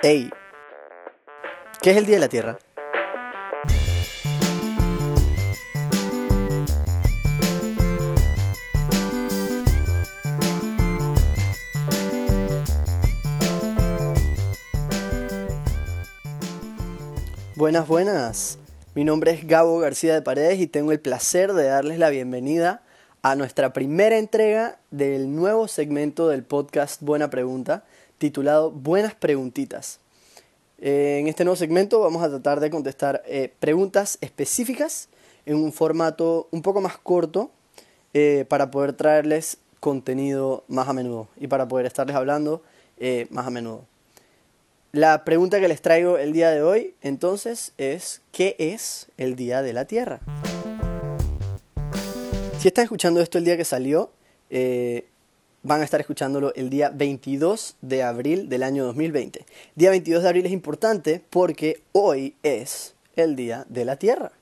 Hey, ¿qué es el Día de la Tierra? Buenas, buenas. Mi nombre es Gabo García de Paredes y tengo el placer de darles la bienvenida a nuestra primera entrega del nuevo segmento del podcast Buena Pregunta, titulado Buenas Preguntitas. Eh, en este nuevo segmento vamos a tratar de contestar eh, preguntas específicas en un formato un poco más corto eh, para poder traerles contenido más a menudo y para poder estarles hablando más a menudo. La pregunta que les traigo el día de hoy entonces es ¿qué es el Día de la Tierra? Si están escuchando esto el día que salió, van a estar escuchándolo el día 22 de abril del año 2020. Día 22 de abril es importante porque hoy es el Día de la Tierra.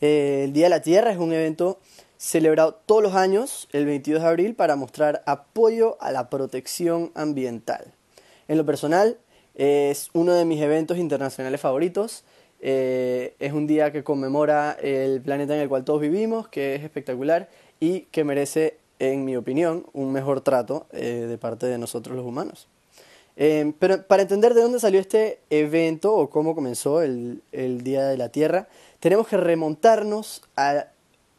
El Día de la Tierra es un evento celebrado todos los años, el 22 de abril, para mostrar apoyo a la protección ambiental. En lo personal, es uno de mis eventos internacionales favoritos. Eh, es un día que conmemora el planeta en el cual todos vivimos, que es espectacular y que merece, en mi opinión, un mejor trato eh, de parte de nosotros los humanos. Eh, pero para entender de dónde salió este evento o cómo comenzó el, el Día de la Tierra, tenemos que remontarnos a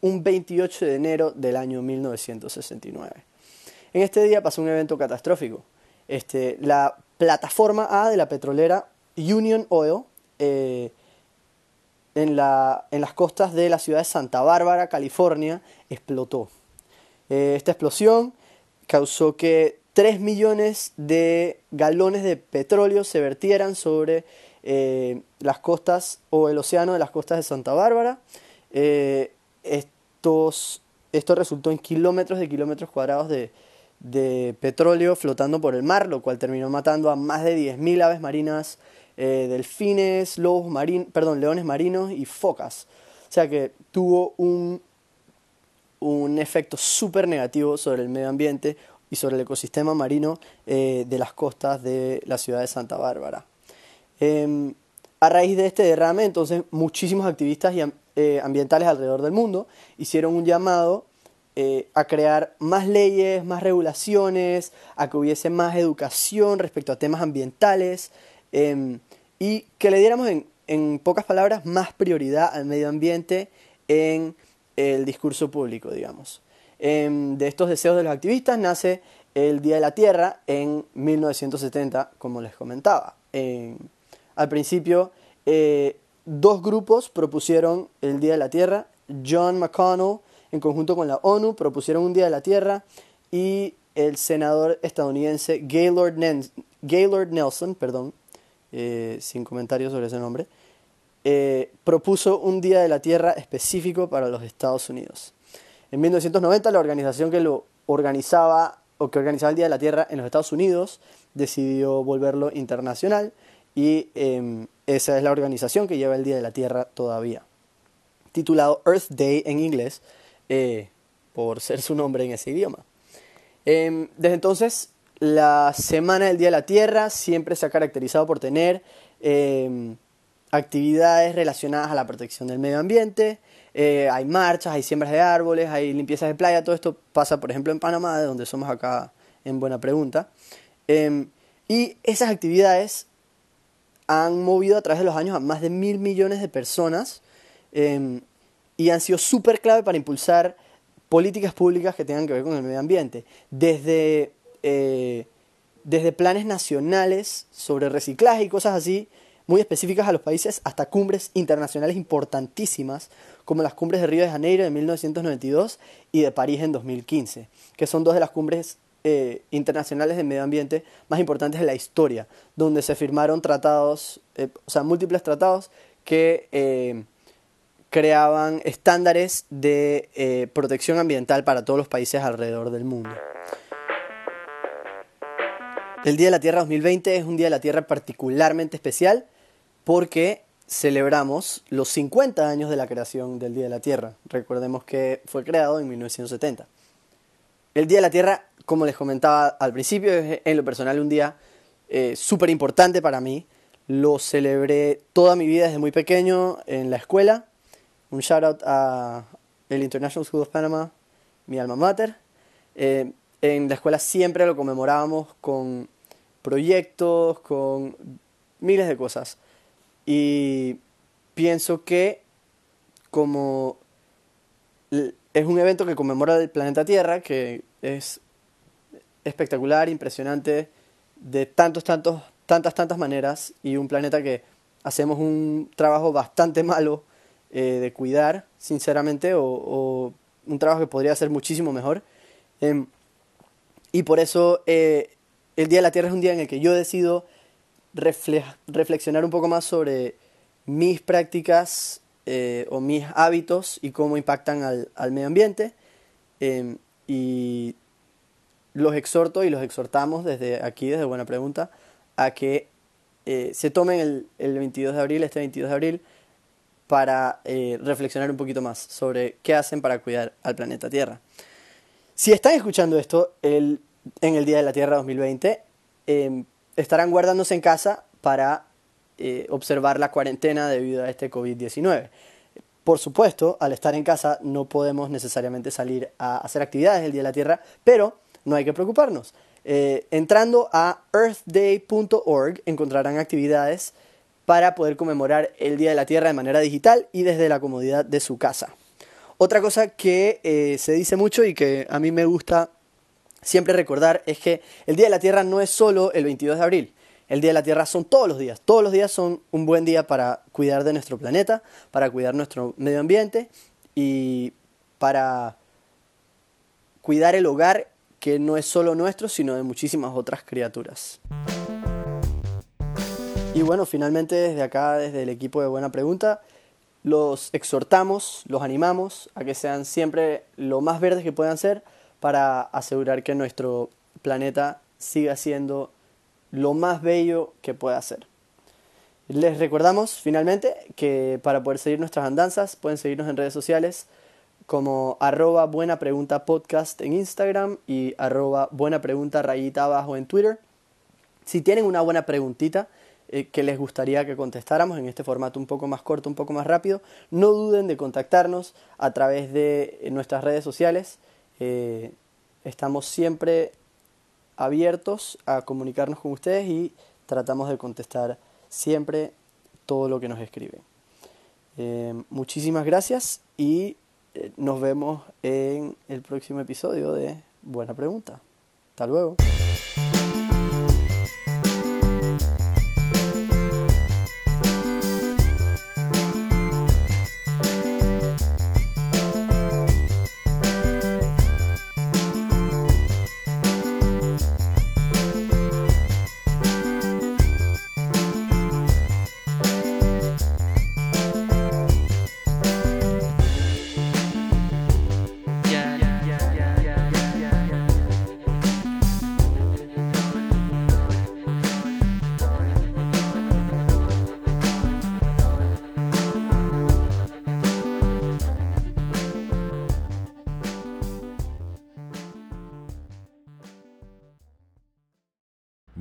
un 28 de enero del año 1969. En este día pasó un evento catastrófico. Este, la plataforma A de la petrolera Union Oil eh, en, la, en, las costas de la ciudad de Santa Bárbara, California, explotó. Eh, esta explosión causó que 3 millones de galones de petróleo se vertieran sobre eh, las costas o el océano de las costas de Santa Bárbara. estos, esto resultó en kilómetros de kilómetros cuadrados de, de petróleo flotando por el mar, lo cual terminó matando a más de 10.000 aves marinas, eh, delfines, lobos marinos, perdón, leones marinos y focas. O sea que tuvo un, un efecto súper negativo sobre el medio ambiente y sobre el ecosistema marino eh, de las costas de la ciudad de Santa Bárbara. Em, a raíz de este derrame, entonces, muchísimos activistas y, eh, ambientales alrededor del mundo hicieron un llamado eh, a crear más leyes, más regulaciones, a que hubiese más educación respecto a temas ambientales em, y que le diéramos en, en, pocas palabras más prioridad al medio ambiente en el discurso público, digamos. Em, de estos deseos de los activistas nace el Día de la Tierra en 1970, como les comentaba. al principio, eh, dos grupos propusieron el Día de la Tierra, John McConnell en conjunto con la ONU, propusieron un Día de la Tierra y el senador estadounidense Gaylord, Nelson, perdón, eh, sin comentarios sobre ese nombre, eh, propuso un Día de la Tierra específico para los Estados Unidos. En 1990 la organización que lo organizaba o que organizaba el Día de la Tierra en los Estados Unidos decidió volverlo internacional y em, esa es la organización que lleva el Día de la Tierra todavía. Titulado Earth Day en inglés, eh, por ser su nombre en ese idioma. Em, desde entonces, la Semana del Día de la Tierra siempre se ha caracterizado por tener em, actividades relacionadas a la protección del medio ambiente. Eh, hay marchas, hay siembras de árboles, hay limpiezas de playa. Todo esto pasa, por ejemplo, en Panamá, de donde somos acá en Buena Pregunta. Em, y esas actividades han movido a través de los años a más de mil millones de personas y han sido súper clave para impulsar políticas públicas que tengan que ver con el medio ambiente. Desde, eh, desde planes nacionales sobre reciclaje y cosas así, muy específicas a los países, hasta cumbres internacionales importantísimas, como las cumbres de Río de Janeiro en 1992 y de París en 2015, que son dos de las cumbres eh, internacionales de medio ambiente más importantes de la historia, donde se firmaron tratados, eh, o sea, múltiples tratados que creaban estándares de eh, protección ambiental para todos los países alrededor del mundo. El Día de la Tierra 2020 es un Día de la Tierra particularmente especial porque celebramos los 50 años de la creación del Día de la Tierra. Recordemos que fue creado en 1970. El Día de la Tierra, como les comentaba al principio, es en lo personal un día eh, súper importante para mí. Lo celebré toda mi vida desde muy pequeño en la escuela. Un shout out a el International School of Panama, mi alma mater. Eh, en la escuela siempre lo conmemorábamos con proyectos, con miles de cosas. Y pienso que como es un evento que conmemora el planeta Tierra, que es espectacular, impresionante, de tantos, tantos, tantas, tantas maneras, y un planeta que hacemos un trabajo bastante malo eh, de cuidar, sinceramente, o, un trabajo que podría ser muchísimo mejor. Em, y por eso eh, el Día de la Tierra es un día en el que yo decido reflexionar un poco más sobre mis prácticas eh, o mis hábitos y cómo impactan al, al medio ambiente. Em, y los exhorto y los exhortamos desde aquí, desde Buena Pregunta, a que eh, se tomen el, el, 22 de abril, este 22 de abril, para eh, reflexionar un poquito más sobre qué hacen para cuidar al planeta Tierra. Si están escuchando esto el, en el Día de la Tierra 2020, em, estarán guardándose en casa para eh, observar la cuarentena debido a este COVID-19. Por supuesto, al estar en casa no podemos necesariamente salir a hacer actividades el Día de la Tierra, pero no hay que preocuparnos. Eh, entrando a earthday.org encontrarán actividades para poder conmemorar el Día de la Tierra de manera digital y desde la comodidad de su casa. Otra cosa que eh, se dice mucho y que a mí me gusta siempre recordar es que el Día de la Tierra no es solo el 22 de abril. El Día de la Tierra son todos los días. Todos los días son un buen día para cuidar de nuestro planeta, para cuidar nuestro medio ambiente y para cuidar el hogar que no es solo nuestro, sino de muchísimas otras criaturas. Y bueno, finalmente desde acá, desde el equipo de Buena Pregunta, los exhortamos, los animamos a que sean siempre lo más verdes que puedan ser para asegurar que nuestro planeta siga siendo lo más bello que pueda ser. Les recordamos finalmente que para poder seguir nuestras andanzas pueden seguirnos en redes sociales como arroba buena pregunta podcast en Instagram y arroba buena pregunta rayita abajo en Twitter. Si tienen una buena preguntita eh, que les gustaría que contestáramos en este formato un poco más corto, un poco más rápido, no duden de contactarnos a través de nuestras redes sociales. Eh, estamos siempre abiertos a comunicarnos con ustedes y tratamos de contestar siempre todo lo que nos escriben. muchísimas gracias y eh, nos vemos en el próximo episodio de Buena Pregunta. Hasta luego.